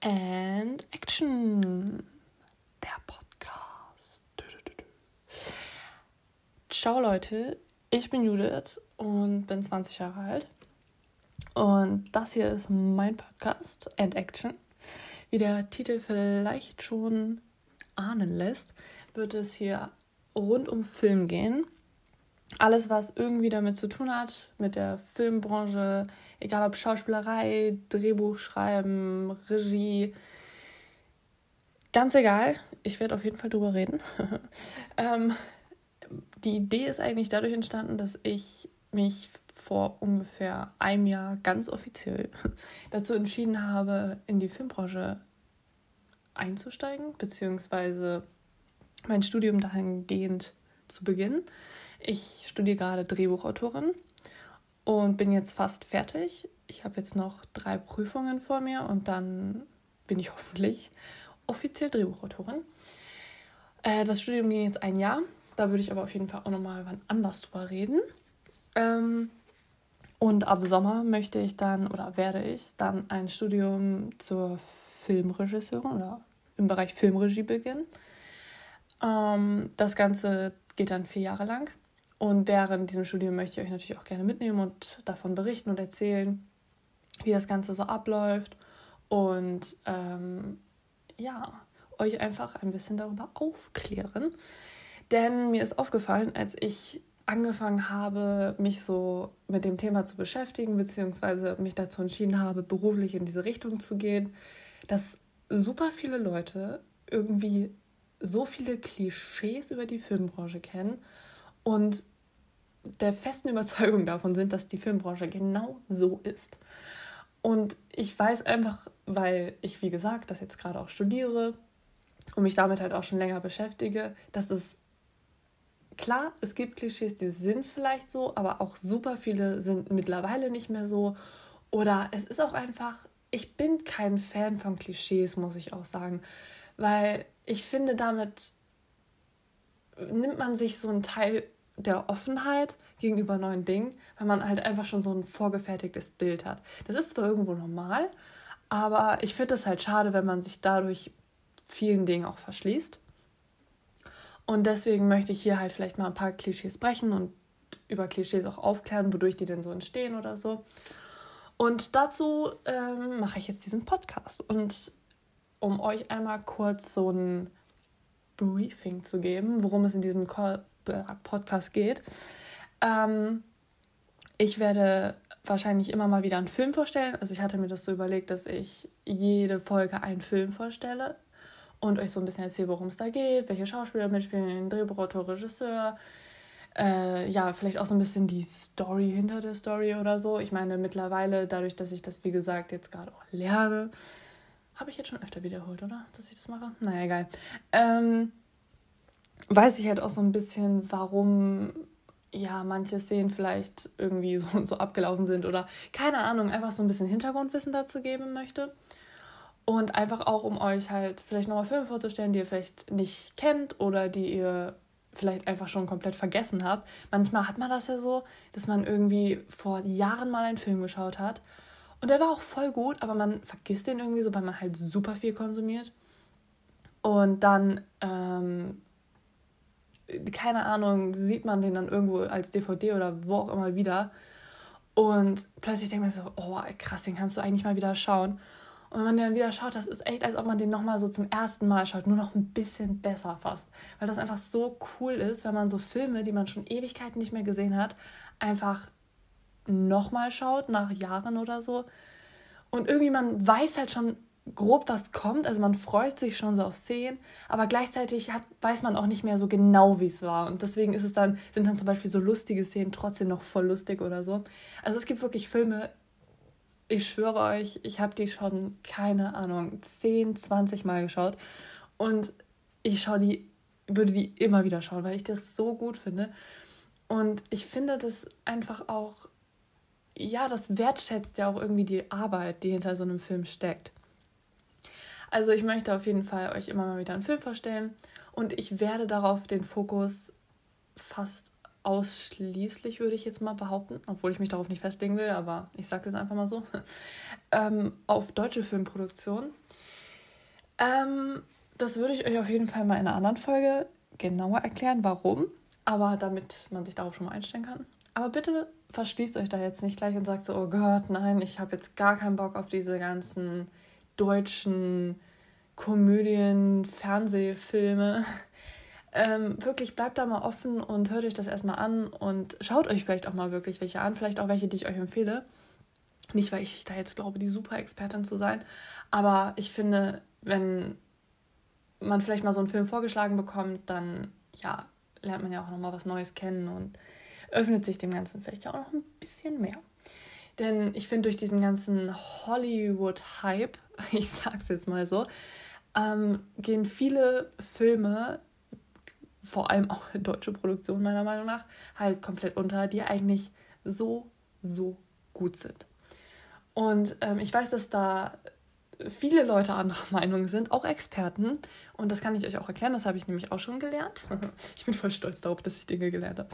and Action. Der Podcast. Ciao Leute, ich bin Judith und bin 20 Jahre alt. Und das hier ist mein Podcast and Action. Wie der Titel vielleicht schon ahnen lässt, wird es hier rund um Film gehen alles, was irgendwie damit zu tun hat, mit der Filmbranche, egal ob Schauspielerei, Drehbuch schreiben, Regie, ganz egal. Ich werde auf jeden Fall drüber reden. ähm, die Idee ist eigentlich dadurch entstanden, dass ich mich vor ungefähr einem Jahr ganz offiziell dazu entschieden habe, in die Filmbranche einzusteigen, beziehungsweise mein Studium dahingehend zu beginnen. Ich studiere gerade Drehbuchautorin und bin jetzt fast fertig. Ich habe jetzt noch drei Prüfungen vor mir und dann bin ich hoffentlich offiziell Drehbuchautorin. Äh, das Studium ging jetzt ein Jahr. Da würde ich aber auf jeden Fall auch nochmal wann anders drüber reden. Ähm, und ab Sommer möchte ich dann oder werde ich dann ein Studium zur Filmregisseurin oder im Bereich Filmregie beginnen. Ähm, das Ganze geht dann vier Jahre lang. Und während diesem Studium möchte ich euch natürlich auch gerne mitnehmen und davon berichten und erzählen, wie das Ganze so abläuft. Und ähm, ja, euch einfach ein bisschen darüber aufklären. Denn mir ist aufgefallen, als ich angefangen habe, mich so mit dem Thema zu beschäftigen, beziehungsweise mich dazu entschieden habe, beruflich in diese Richtung zu gehen, dass super viele Leute irgendwie so viele Klischees über die Filmbranche kennen und der festen Überzeugung davon sind, dass die Filmbranche genau so ist. Und ich weiß einfach, weil ich, wie gesagt, das jetzt gerade auch studiere und mich damit halt auch schon länger beschäftige, dass es klar, es gibt Klischees, die sind vielleicht so, aber auch super viele sind mittlerweile nicht mehr so. Oder es ist auch einfach, ich bin kein Fan von Klischees, muss ich auch sagen, weil ich finde, damit nimmt man sich so einen Teil der Offenheit gegenüber neuen Dingen, weil man halt einfach schon so ein vorgefertigtes Bild hat. Das ist zwar irgendwo normal, aber ich finde es halt schade, wenn man sich dadurch vielen Dingen auch verschließt. Und deswegen möchte ich hier halt vielleicht mal ein paar Klischees brechen und über Klischees auch aufklären, wodurch die denn so entstehen oder so. Und dazu ähm, mache ich jetzt diesen Podcast. Und um euch einmal kurz so ein Briefing zu geben, worum es in diesem Podcast geht. Ähm, ich werde wahrscheinlich immer mal wieder einen Film vorstellen. Also ich hatte mir das so überlegt, dass ich jede Folge einen Film vorstelle und euch so ein bisschen erzähle, worum es da geht, welche Schauspieler mitspielen, Drehbuchautor, Regisseur. Äh, ja, vielleicht auch so ein bisschen die Story hinter der Story oder so. Ich meine, mittlerweile, dadurch, dass ich das, wie gesagt, jetzt gerade auch lerne, habe ich jetzt schon öfter wiederholt, oder? Dass ich das mache? Naja, egal. Ähm, weiß ich halt auch so ein bisschen, warum ja manche Szenen vielleicht irgendwie so und so abgelaufen sind oder keine Ahnung, einfach so ein bisschen Hintergrundwissen dazu geben möchte. Und einfach auch, um euch halt vielleicht nochmal Filme vorzustellen, die ihr vielleicht nicht kennt oder die ihr vielleicht einfach schon komplett vergessen habt. Manchmal hat man das ja so, dass man irgendwie vor Jahren mal einen Film geschaut hat und der war auch voll gut, aber man vergisst den irgendwie so, weil man halt super viel konsumiert. Und dann ähm, keine Ahnung, sieht man den dann irgendwo als DVD oder wo auch immer wieder. Und plötzlich denkt man so, oh krass, den kannst du eigentlich mal wieder schauen. Und wenn man den wieder schaut, das ist echt, als ob man den nochmal so zum ersten Mal schaut, nur noch ein bisschen besser fast. Weil das einfach so cool ist, wenn man so Filme, die man schon Ewigkeiten nicht mehr gesehen hat, einfach nochmal schaut, nach Jahren oder so. Und irgendwie man weiß halt schon grob was kommt. Also man freut sich schon so auf Szenen, aber gleichzeitig hat, weiß man auch nicht mehr so genau, wie es war. Und deswegen ist es dann, sind dann zum Beispiel so lustige Szenen trotzdem noch voll lustig oder so. Also es gibt wirklich Filme, ich schwöre euch, ich habe die schon, keine Ahnung, 10, 20 Mal geschaut. Und ich schaue die, würde die immer wieder schauen, weil ich das so gut finde. Und ich finde das einfach auch, ja, das wertschätzt ja auch irgendwie die Arbeit, die hinter so einem Film steckt. Also ich möchte auf jeden Fall euch immer mal wieder einen Film vorstellen und ich werde darauf den Fokus fast ausschließlich, würde ich jetzt mal behaupten, obwohl ich mich darauf nicht festlegen will, aber ich sage es einfach mal so, ähm, auf deutsche Filmproduktion. Ähm, das würde ich euch auf jeden Fall mal in einer anderen Folge genauer erklären, warum. Aber damit man sich darauf schon mal einstellen kann. Aber bitte verschließt euch da jetzt nicht gleich und sagt so, oh Gott, nein, ich habe jetzt gar keinen Bock auf diese ganzen deutschen Komödien, Fernsehfilme. Ähm, wirklich bleibt da mal offen und hört euch das erstmal an und schaut euch vielleicht auch mal wirklich welche an, vielleicht auch welche, die ich euch empfehle. Nicht, weil ich da jetzt glaube, die Super-Expertin zu sein, aber ich finde, wenn man vielleicht mal so einen Film vorgeschlagen bekommt, dann ja, lernt man ja auch nochmal was Neues kennen und öffnet sich dem Ganzen vielleicht auch noch ein bisschen mehr. Denn ich finde, durch diesen ganzen Hollywood-Hype, ich sag's jetzt mal so, ähm, gehen viele Filme, vor allem auch deutsche Produktionen meiner Meinung nach, halt komplett unter, die eigentlich so, so gut sind. Und ähm, ich weiß, dass da viele Leute anderer Meinung sind, auch Experten. Und das kann ich euch auch erklären, das habe ich nämlich auch schon gelernt. Ich bin voll stolz darauf, dass ich Dinge gelernt habe.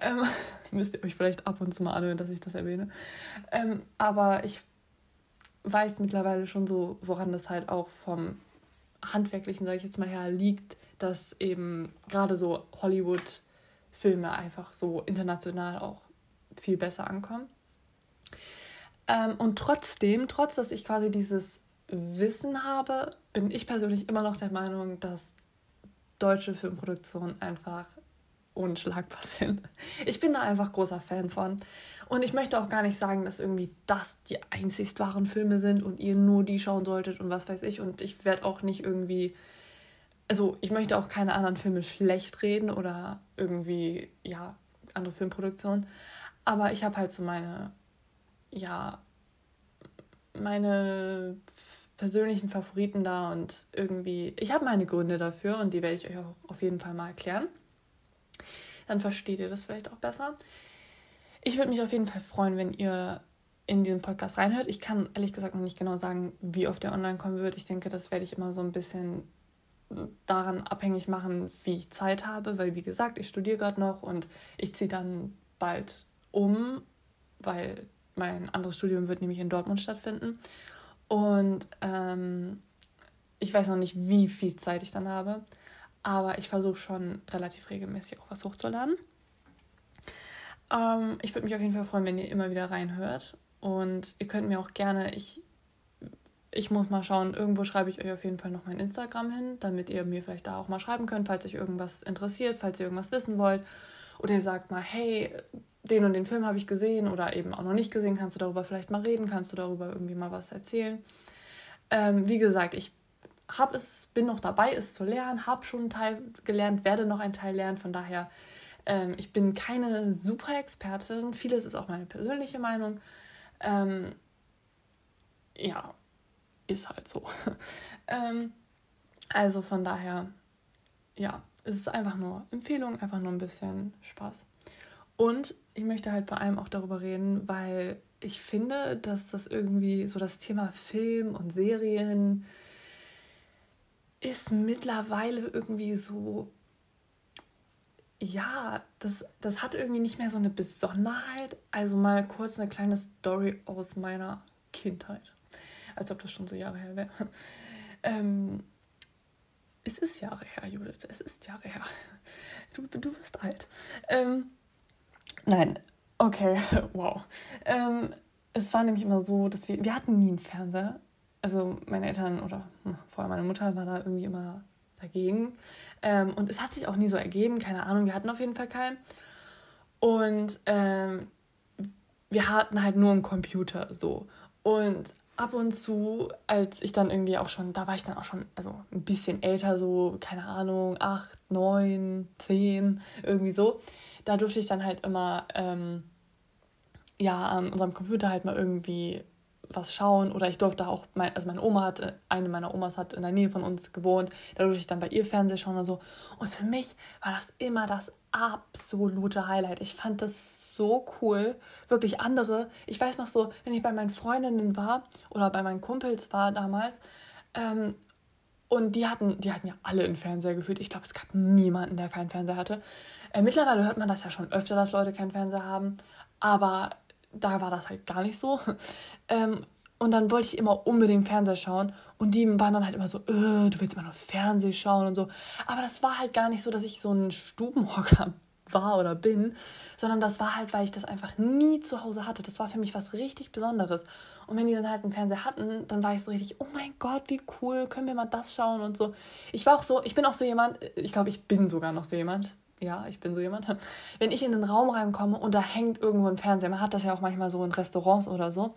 Ähm, müsst ihr euch vielleicht ab und zu mal anhören, dass ich das erwähne. Ähm, aber ich weiß mittlerweile schon so, woran das halt auch vom Handwerklichen, sage ich jetzt mal her, liegt, dass eben gerade so Hollywood-Filme einfach so international auch viel besser ankommen. Ähm, und trotzdem, trotz dass ich quasi dieses Wissen habe, bin ich persönlich immer noch der Meinung, dass deutsche Filmproduktionen einfach unschlagbar sind. Ich bin da einfach großer Fan von. Und ich möchte auch gar nicht sagen, dass irgendwie das die einzigst wahren Filme sind und ihr nur die schauen solltet und was weiß ich. Und ich werde auch nicht irgendwie. Also, ich möchte auch keine anderen Filme schlecht reden oder irgendwie, ja, andere Filmproduktionen. Aber ich habe halt so meine, ja, meine persönlichen Favoriten da und irgendwie, ich habe meine Gründe dafür und die werde ich euch auch auf jeden Fall mal erklären. Dann versteht ihr das vielleicht auch besser. Ich würde mich auf jeden Fall freuen, wenn ihr in diesen Podcast reinhört. Ich kann ehrlich gesagt noch nicht genau sagen, wie oft der online kommen wird. Ich denke, das werde ich immer so ein bisschen daran abhängig machen, wie ich Zeit habe, weil wie gesagt, ich studiere gerade noch und ich ziehe dann bald um, weil mein anderes Studium wird nämlich in Dortmund stattfinden. Und ähm, ich weiß noch nicht, wie viel Zeit ich dann habe, aber ich versuche schon relativ regelmäßig auch was hochzuladen. Ähm, ich würde mich auf jeden Fall freuen, wenn ihr immer wieder reinhört. Und ihr könnt mir auch gerne, ich, ich muss mal schauen, irgendwo schreibe ich euch auf jeden Fall noch mein Instagram hin, damit ihr mir vielleicht da auch mal schreiben könnt, falls euch irgendwas interessiert, falls ihr irgendwas wissen wollt. Oder ihr sagt mal, hey, den und den Film habe ich gesehen oder eben auch noch nicht gesehen, kannst du darüber vielleicht mal reden, kannst du darüber irgendwie mal was erzählen. Ähm, wie gesagt, ich hab es, bin noch dabei, es zu lernen, habe schon einen Teil gelernt, werde noch einen Teil lernen. Von daher, ähm, ich bin keine super Expertin. Vieles ist auch meine persönliche Meinung. Ähm, ja, ist halt so. ähm, also von daher, ja, es ist einfach nur Empfehlung, einfach nur ein bisschen Spaß. Und ich möchte halt vor allem auch darüber reden, weil ich finde, dass das irgendwie so das Thema Film und Serien ist mittlerweile irgendwie so, ja, das, das hat irgendwie nicht mehr so eine Besonderheit. Also mal kurz eine kleine Story aus meiner Kindheit. Als ob das schon so Jahre her wäre. Ähm, es ist Jahre her, Judith. Es ist Jahre her. Du, du wirst alt. Ähm, Nein, okay, wow. Ähm, es war nämlich immer so, dass wir, wir hatten nie einen Fernseher. Also meine Eltern oder hm, vor allem meine Mutter war da irgendwie immer dagegen. Ähm, und es hat sich auch nie so ergeben, keine Ahnung, wir hatten auf jeden Fall keinen. Und ähm, wir hatten halt nur einen Computer so. Und ab und zu, als ich dann irgendwie auch schon, da war ich dann auch schon, also ein bisschen älter, so, keine Ahnung, acht, neun, zehn, irgendwie so da durfte ich dann halt immer ähm, ja an unserem Computer halt mal irgendwie was schauen oder ich durfte auch, mein, also meine Oma hat, eine meiner Omas hat in der Nähe von uns gewohnt, da durfte ich dann bei ihr Fernsehen schauen und so. Und für mich war das immer das absolute Highlight. Ich fand das so cool. Wirklich andere, ich weiß noch so, wenn ich bei meinen Freundinnen war oder bei meinen Kumpels war damals, ähm, und die hatten, die hatten ja alle einen Fernseher gefühlt. Ich glaube, es gab niemanden, der keinen Fernseher hatte. Äh, mittlerweile hört man das ja schon öfter, dass Leute keinen Fernseher haben. Aber da war das halt gar nicht so. Ähm, Und dann wollte ich immer unbedingt Fernseher schauen. Und die waren dann halt immer so, äh, du willst immer nur Fernsehen schauen und so. Aber das war halt gar nicht so, dass ich so ein Stubenhocker war oder bin, sondern das war halt, weil ich das einfach nie zu Hause hatte. Das war für mich was richtig Besonderes. Und wenn die dann halt einen Fernseher hatten, dann war ich so richtig, oh mein Gott, wie cool, können wir mal das schauen und so. Ich war auch so, ich bin auch so jemand, ich glaube, ich bin sogar noch so jemand. Ja, ich bin so jemand. Wenn ich in den Raum reinkomme und da hängt irgendwo ein Fernseher, man hat das ja auch manchmal so in Restaurants oder so,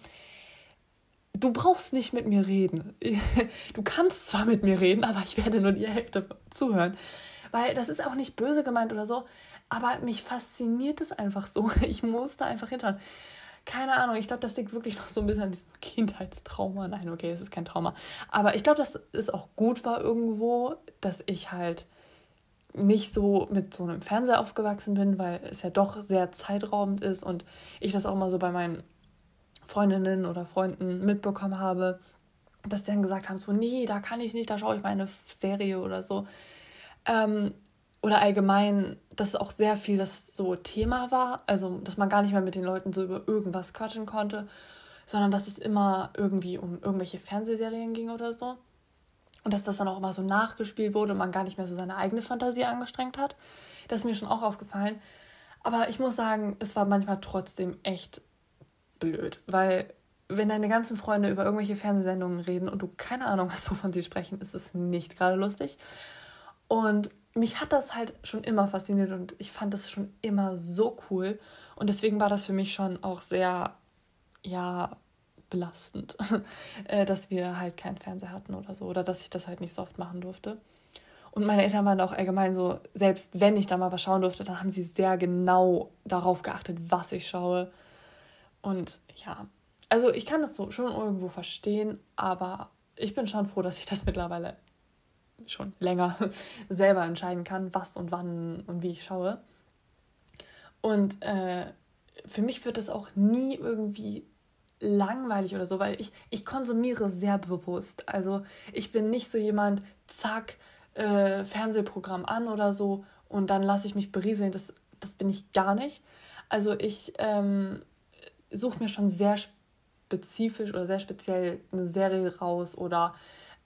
du brauchst nicht mit mir reden. Du kannst zwar mit mir reden, aber ich werde nur die Hälfte zuhören. Weil das ist auch nicht böse gemeint oder so, aber mich fasziniert es einfach so. Ich muss da einfach hinter. Keine Ahnung, ich glaube, das liegt wirklich noch so ein bisschen an diesem Kindheitstrauma. Nein, okay, es ist kein Trauma. Aber ich glaube, dass es auch gut war irgendwo, dass ich halt nicht so mit so einem Fernseher aufgewachsen bin, weil es ja doch sehr zeitraubend ist und ich das auch mal so bei meinen Freundinnen oder Freunden mitbekommen habe, dass die dann gesagt haben, so, nee, da kann ich nicht, da schaue ich meine Serie oder so. Ähm, oder allgemein, dass auch sehr viel das so Thema war, also dass man gar nicht mehr mit den Leuten so über irgendwas quatschen konnte, sondern dass es immer irgendwie um irgendwelche Fernsehserien ging oder so. Und dass das dann auch immer so nachgespielt wurde und man gar nicht mehr so seine eigene Fantasie angestrengt hat. Das ist mir schon auch aufgefallen. Aber ich muss sagen, es war manchmal trotzdem echt blöd, weil wenn deine ganzen Freunde über irgendwelche Fernsehsendungen reden und du keine Ahnung hast, wovon sie sprechen, ist es nicht gerade lustig. Und mich hat das halt schon immer fasziniert und ich fand das schon immer so cool. Und deswegen war das für mich schon auch sehr, ja, belastend, äh, dass wir halt keinen Fernseher hatten oder so. Oder dass ich das halt nicht so oft machen durfte. Und meine Eltern waren auch allgemein so, selbst wenn ich da mal was schauen durfte, dann haben sie sehr genau darauf geachtet, was ich schaue. Und ja, also ich kann das so schon irgendwo verstehen, aber ich bin schon froh, dass ich das mittlerweile schon länger selber entscheiden kann, was und wann und wie ich schaue. Und äh, für mich wird das auch nie irgendwie langweilig oder so, weil ich, ich konsumiere sehr bewusst. Also ich bin nicht so jemand, zack, äh, Fernsehprogramm an oder so und dann lasse ich mich berieseln. Das, das bin ich gar nicht. Also ich ähm, suche mir schon sehr spezifisch oder sehr speziell eine Serie raus oder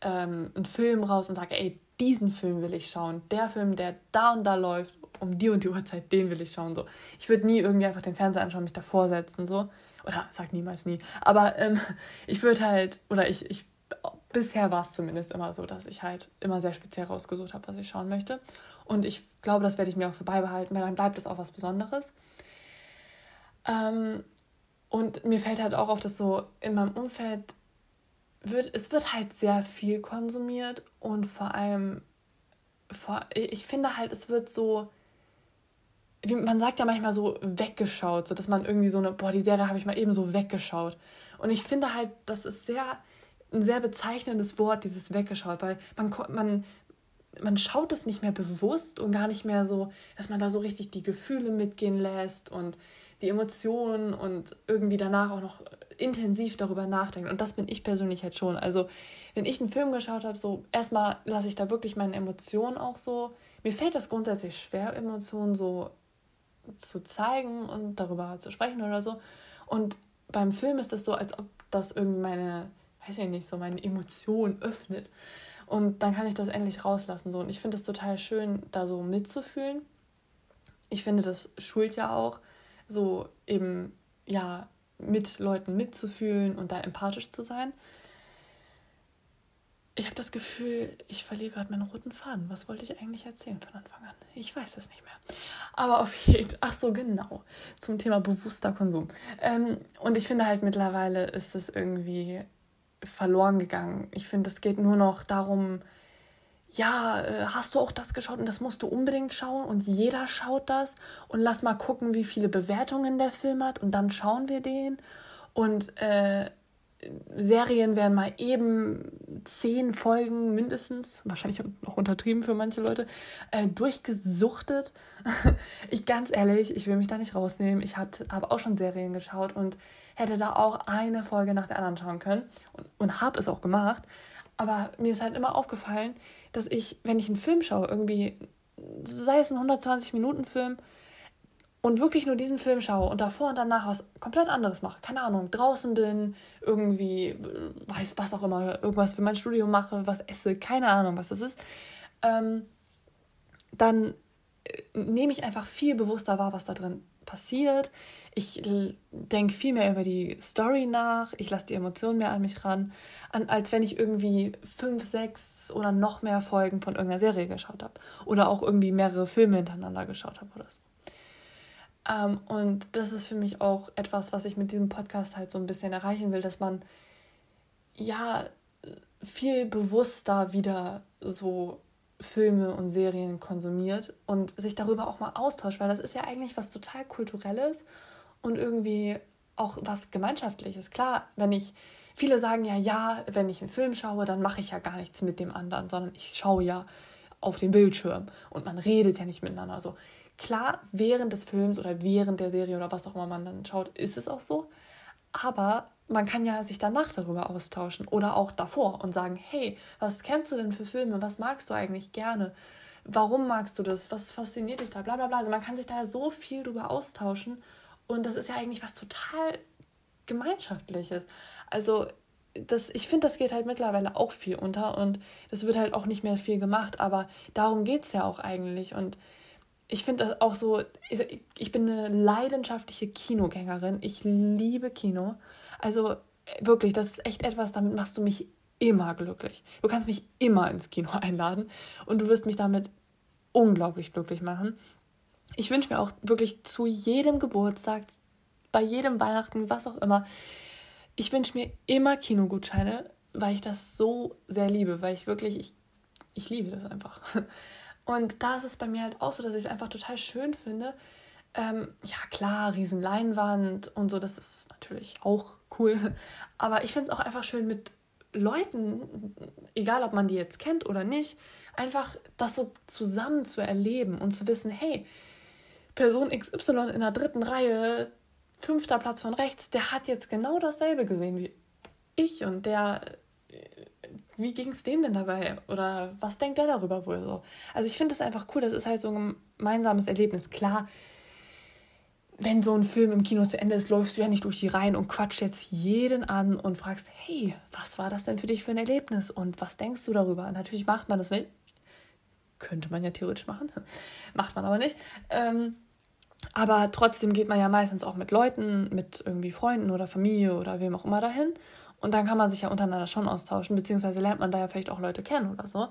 ähm, einen Film raus und sage, ey, diesen Film will ich schauen. Der Film, der da und da läuft, um die und die Uhrzeit, den will ich schauen. So. Ich würde nie irgendwie einfach den Fernseher anschauen, mich davor setzen. So. Oder sag niemals nie. Aber ähm, ich würde halt, oder ich, ich bisher war es zumindest immer so, dass ich halt immer sehr speziell rausgesucht habe, was ich schauen möchte. Und ich glaube, das werde ich mir auch so beibehalten, weil dann bleibt es auch was Besonderes. Ähm, und mir fällt halt auch auf, dass so in meinem Umfeld wird, es wird halt sehr viel konsumiert und vor allem, vor, ich finde halt, es wird so, wie, man sagt ja manchmal so weggeschaut, so dass man irgendwie so eine, boah, die Serie habe ich mal eben so weggeschaut. Und ich finde halt, das ist sehr, ein sehr bezeichnendes Wort, dieses weggeschaut, weil man, man, man schaut es nicht mehr bewusst und gar nicht mehr so, dass man da so richtig die Gefühle mitgehen lässt und die Emotionen und irgendwie danach auch noch intensiv darüber nachdenkt. Und das bin ich persönlich halt schon. Also, wenn ich einen Film geschaut habe, so erstmal lasse ich da wirklich meine Emotionen auch so. Mir fällt das grundsätzlich schwer, Emotionen so zu zeigen und darüber zu sprechen oder so. Und beim Film ist das so, als ob das irgendwie meine, weiß ich nicht, so meine Emotionen öffnet. Und dann kann ich das endlich rauslassen. So. Und ich finde es total schön, da so mitzufühlen. Ich finde, das schult ja auch so eben, ja, mit Leuten mitzufühlen und da empathisch zu sein. Ich habe das Gefühl, ich verliere gerade meinen roten Faden. Was wollte ich eigentlich erzählen von Anfang an? Ich weiß es nicht mehr. Aber auf jeden Fall, ach so, genau, zum Thema bewusster Konsum. Ähm, und ich finde halt mittlerweile ist es irgendwie verloren gegangen. Ich finde, es geht nur noch darum, ja, äh, hast du auch das geschaut und das musst du unbedingt schauen und jeder schaut das und lass mal gucken, wie viele Bewertungen der Film hat und dann schauen wir den und äh, Serien werden mal eben zehn Folgen mindestens, wahrscheinlich noch untertrieben für manche Leute, äh, durchgesuchtet. ich ganz ehrlich, ich will mich da nicht rausnehmen. Ich habe auch schon Serien geschaut und hätte da auch eine Folge nach der anderen schauen können und, und habe es auch gemacht. Aber mir ist halt immer aufgefallen, dass ich, wenn ich einen Film schaue, irgendwie, sei es ein 120-Minuten-Film, und wirklich nur diesen Film schaue und davor und danach was komplett anderes mache, keine Ahnung, draußen bin, irgendwie, weiß was auch immer, irgendwas für mein Studium mache, was esse, keine Ahnung, was das ist, ähm, dann nehme ich einfach viel bewusster wahr, was da drin passiert. Ich denke viel mehr über die Story nach, ich lasse die Emotionen mehr an mich ran, an, als wenn ich irgendwie fünf, sechs oder noch mehr Folgen von irgendeiner Serie geschaut habe. Oder auch irgendwie mehrere Filme hintereinander geschaut habe oder so. Ähm, und das ist für mich auch etwas, was ich mit diesem Podcast halt so ein bisschen erreichen will, dass man ja viel bewusster wieder so Filme und Serien konsumiert und sich darüber auch mal austauscht, weil das ist ja eigentlich was total kulturelles und irgendwie auch was gemeinschaftliches. Klar, wenn ich viele sagen ja, ja, wenn ich einen Film schaue, dann mache ich ja gar nichts mit dem anderen, sondern ich schaue ja auf den Bildschirm und man redet ja nicht miteinander. So, Klar, während des Films oder während der Serie oder was auch immer man dann schaut, ist es auch so. Aber man kann ja sich danach darüber austauschen oder auch davor und sagen, hey, was kennst du denn für Filme? Was magst du eigentlich gerne? Warum magst du das? Was fasziniert dich da? Bla bla bla. Also man kann sich da so viel drüber austauschen und das ist ja eigentlich was total gemeinschaftliches. Also das, ich finde, das geht halt mittlerweile auch viel unter und das wird halt auch nicht mehr viel gemacht, aber darum geht es ja auch eigentlich und ich finde das auch so, ich bin eine leidenschaftliche Kinogängerin. Ich liebe Kino. Also wirklich, das ist echt etwas, damit machst du mich immer glücklich. Du kannst mich immer ins Kino einladen und du wirst mich damit unglaublich glücklich machen. Ich wünsche mir auch wirklich zu jedem Geburtstag, bei jedem Weihnachten, was auch immer, ich wünsche mir immer Kinogutscheine, weil ich das so sehr liebe, weil ich wirklich, ich, ich liebe das einfach. Und da ist es bei mir halt auch so, dass ich es einfach total schön finde. Ähm, ja, klar, riesen Leinwand und so, das ist natürlich auch cool. Aber ich finde es auch einfach schön mit Leuten, egal ob man die jetzt kennt oder nicht, einfach das so zusammen zu erleben und zu wissen, hey, Person XY in der dritten Reihe, fünfter Platz von rechts, der hat jetzt genau dasselbe gesehen wie ich und der wie ging es dem denn dabei? Oder was denkt der darüber wohl so? Also ich finde das einfach cool, das ist halt so ein gemeinsames Erlebnis. Klar, wenn so ein Film im Kino zu Ende ist, läufst du ja nicht durch die Reihen und quatscht jetzt jeden an und fragst, hey, was war das denn für dich für ein Erlebnis und was denkst du darüber? Natürlich macht man das nicht. Könnte man ja theoretisch machen, macht man aber nicht. Ähm, aber trotzdem geht man ja meistens auch mit Leuten, mit irgendwie Freunden oder Familie oder wem auch immer dahin und dann kann man sich ja untereinander schon austauschen, beziehungsweise lernt man da ja vielleicht auch Leute kennen oder so.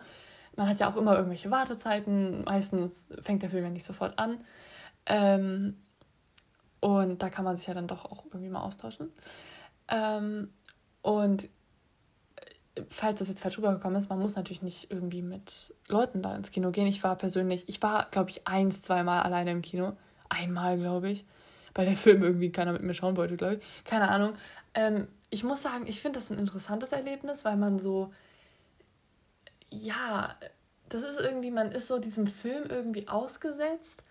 Man hat ja auch immer irgendwelche Wartezeiten. Meistens fängt der Film ja nicht sofort an. Ähm, und da kann man sich ja dann doch auch irgendwie mal austauschen. Ähm, und äh, falls das jetzt falsch rübergekommen ist, man muss natürlich nicht irgendwie mit Leuten da ins Kino gehen. Ich war persönlich, ich war, glaube ich, eins, zweimal alleine im Kino. Einmal, glaube ich. Weil der Film irgendwie keiner mit mir schauen wollte, glaube ich. Keine Ahnung. Ähm, ich muss sagen, ich finde das ein interessantes Erlebnis, weil man so, ja, das ist irgendwie, man ist so diesem Film irgendwie ausgesetzt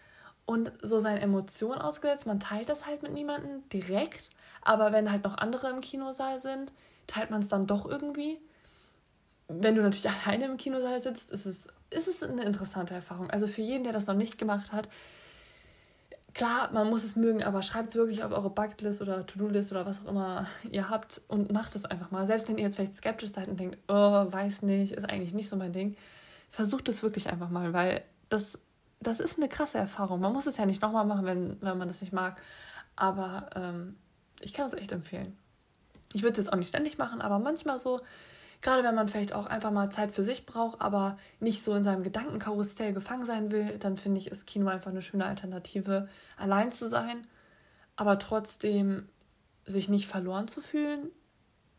und so seinen Emotionen ausgesetzt. Man teilt das halt mit niemandem direkt, aber wenn halt noch andere im Kinosaal sind, teilt man es dann doch irgendwie. Wenn du natürlich alleine im Kinosaal sitzt, ist es, ist es eine interessante Erfahrung. Also für jeden, der das noch nicht gemacht hat, klar, man muss es mögen, aber schreibt es wirklich auf eure Bucketlist oder To-Do-List oder was auch immer ihr habt und macht es einfach mal. Selbst wenn ihr jetzt vielleicht skeptisch seid und denkt, oh, weiß nicht, ist eigentlich nicht so mein Ding, versucht es wirklich einfach mal, weil das, das ist eine krasse Erfahrung. Man muss es ja nicht nochmal machen, wenn, wenn man das nicht mag, aber ähm, ich kann es echt empfehlen. Ich würde es jetzt auch nicht ständig machen, aber manchmal so Gerade wenn man vielleicht auch einfach mal Zeit für sich braucht, aber nicht so in seinem Gedankenkarussell gefangen sein will, dann finde ich, ist Kino einfach eine schöne Alternative, allein zu sein, aber trotzdem sich nicht verloren zu fühlen.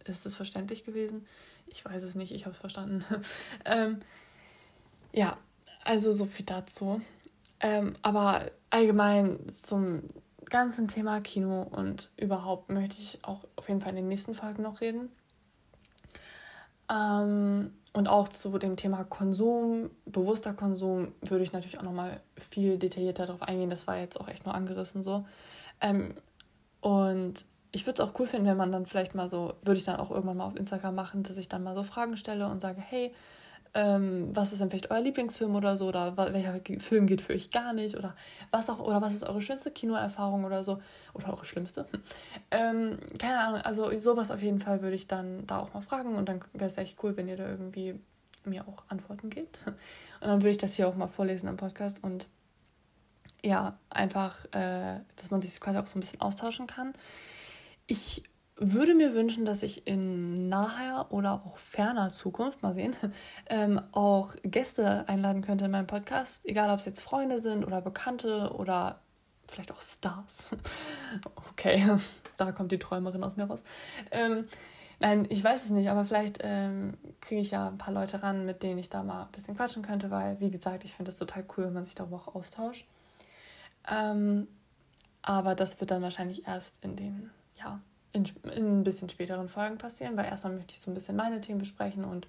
Ist es verständlich gewesen? Ich weiß es nicht, ich habe es verstanden. ähm, ja, also so viel dazu. Ähm, aber allgemein zum ganzen Thema Kino und überhaupt möchte ich auch auf jeden Fall in den nächsten Folgen noch reden. Ähm, und auch zu dem Thema Konsum, bewusster Konsum, würde ich natürlich auch nochmal viel detaillierter darauf eingehen. Das war jetzt auch echt nur angerissen so. Ähm, und ich würde es auch cool finden, wenn man dann vielleicht mal so, würde ich dann auch irgendwann mal auf Instagram machen, dass ich dann mal so Fragen stelle und sage, hey, ähm, was ist denn vielleicht euer Lieblingsfilm oder so? Oder welcher Film geht für euch gar nicht? Oder was auch oder was ist eure schönste Kinoerfahrung oder so? Oder eure schlimmste. Ähm, keine Ahnung, also sowas auf jeden Fall würde ich dann da auch mal fragen. Und dann wäre es echt cool, wenn ihr da irgendwie mir auch Antworten gebt. Und dann würde ich das hier auch mal vorlesen im Podcast. Und ja, einfach, äh, dass man sich quasi auch so ein bisschen austauschen kann. Ich würde mir wünschen, dass ich in naher oder auch ferner Zukunft, mal sehen, ähm, auch Gäste einladen könnte in meinem Podcast, egal ob es jetzt Freunde sind oder Bekannte oder vielleicht auch Stars. okay, da kommt die Träumerin aus mir raus. Ähm, nein, ich weiß es nicht, aber vielleicht ähm, kriege ich ja ein paar Leute ran, mit denen ich da mal ein bisschen quatschen könnte, weil, wie gesagt, ich finde es total cool, wenn man sich darüber auch austauscht. Ähm, aber das wird dann wahrscheinlich erst in den, ja, in, in ein bisschen späteren Folgen passieren, weil erstmal möchte ich so ein bisschen meine Themen besprechen und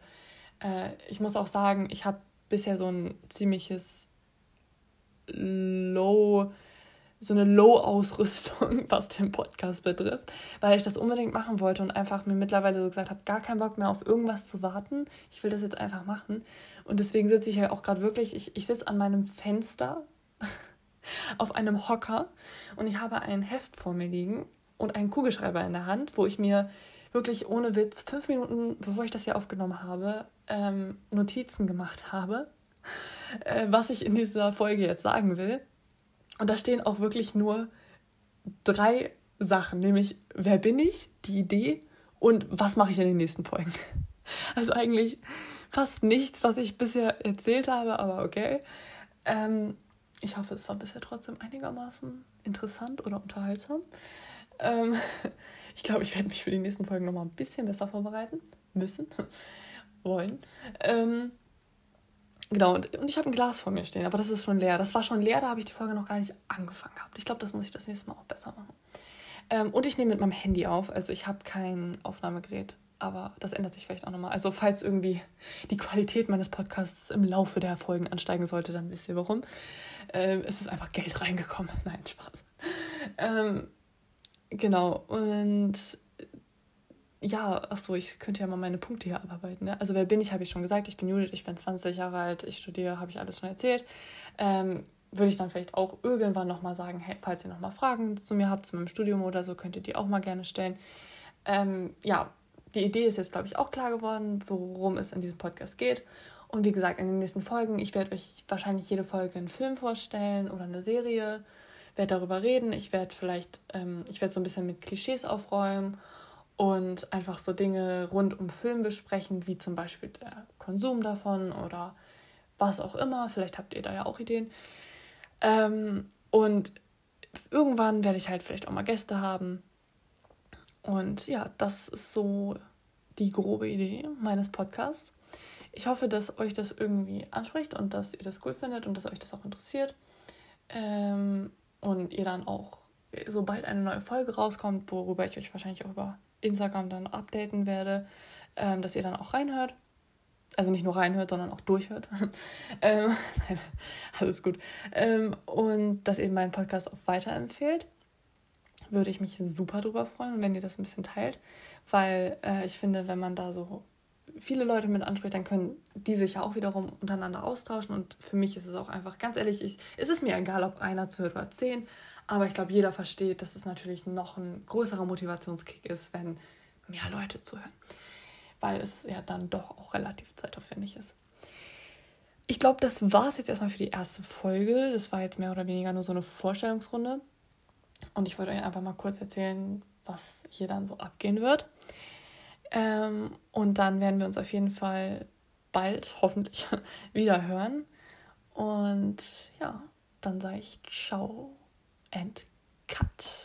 äh, ich muss auch sagen, ich habe bisher so ein ziemliches Low, so eine Low-Ausrüstung, was den Podcast betrifft, weil ich das unbedingt machen wollte und einfach mir mittlerweile so gesagt habe, gar keinen Bock mehr auf irgendwas zu warten. Ich will das jetzt einfach machen. Und deswegen sitze ich ja auch gerade wirklich, ich, ich sitze an meinem Fenster auf einem Hocker und ich habe ein Heft vor mir liegen und einen Kugelschreiber in der Hand, wo ich mir wirklich ohne Witz fünf Minuten, bevor ich das hier aufgenommen habe, ähm, Notizen gemacht habe, äh, was ich in dieser Folge jetzt sagen will. Und da stehen auch wirklich nur drei Sachen, nämlich wer bin ich, die Idee und was mache ich in den nächsten Folgen. Also eigentlich fast nichts, was ich bisher erzählt habe, aber okay. Ähm, ich hoffe, es war bisher trotzdem einigermaßen interessant oder unterhaltsam. Ähm, ich glaube, ich werde mich für die nächsten Folgen nochmal ein bisschen besser vorbereiten müssen, wollen. Ähm, genau, und, und ich habe ein Glas vor mir stehen, aber das ist schon leer. Das war schon leer, da habe ich die Folge noch gar nicht angefangen gehabt. Ich glaube, das muss ich das nächste Mal auch besser machen. Ähm, und ich nehme mit meinem Handy auf, also ich habe kein Aufnahmegerät aber das ändert sich vielleicht auch nochmal. Also falls irgendwie die Qualität meines Podcasts im Laufe der Folgen ansteigen sollte, dann wisst ihr warum. Ähm, es ist einfach Geld reingekommen. Nein, Spaß. Ähm, genau, und ja, ach so, ich könnte ja mal meine Punkte hier abarbeiten. Ne? Also wer bin ich, habe ich schon gesagt. Ich bin Judith, ich bin 20 Jahre alt, ich studiere, habe ich alles schon erzählt. Ähm, würde ich dann vielleicht auch irgendwann nochmal sagen, hey, falls ihr nochmal Fragen zu mir habt, zu meinem Studium oder so, könnt ihr die auch mal gerne stellen. Ähm, ja, die Idee ist jetzt, glaube ich, auch klar geworden, worum es in diesem Podcast geht. Und wie gesagt, in den nächsten Folgen, ich werde euch wahrscheinlich jede Folge einen Film vorstellen oder eine Serie, werde darüber reden. Ich werde vielleicht, ähm, ich werde so ein bisschen mit Klischees aufräumen und einfach so Dinge rund um Film besprechen, wie zum Beispiel der Konsum davon oder was auch immer. Vielleicht habt ihr da ja auch Ideen. Ähm, und irgendwann werde ich halt vielleicht auch mal Gäste haben und ja, das ist so die grobe Idee meines Podcasts. Ich hoffe, dass euch das irgendwie anspricht und dass ihr das cool findet und dass euch das auch interessiert. Ähm, und ihr dann auch, sobald eine neue Folge rauskommt, worüber ich euch wahrscheinlich auch über Instagram dann updaten werde, ähm, dass ihr dann auch reinhört. Also nicht nur reinhört, sondern auch durchhört. ähm, alles gut. Ähm, und dass ihr meinen Podcast auch weiterempfehlt würde ich mich super drüber freuen, wenn ihr das ein bisschen teilt, weil äh, ich finde, wenn man da so viele Leute mit anspricht, dann können die sich ja auch wiederum untereinander austauschen und für mich ist es auch einfach, ganz ehrlich, ich, es ist mir egal, ob einer zuhört oder zehn, aber ich glaube, jeder versteht, dass es natürlich noch ein größerer Motivationskick ist, wenn mehr Leute zuhören, weil es ja dann doch auch relativ zeitaufwendig ist. Ich glaube, das war es jetzt erstmal für die erste Folge. Das war jetzt mehr oder weniger nur so eine Vorstellungsrunde. Und ich wollte euch einfach mal kurz erzählen, was hier dann so abgehen wird. Ähm, und dann werden wir uns auf jeden Fall bald, hoffentlich, wieder hören. Und ja, dann sage ich ciao and cut.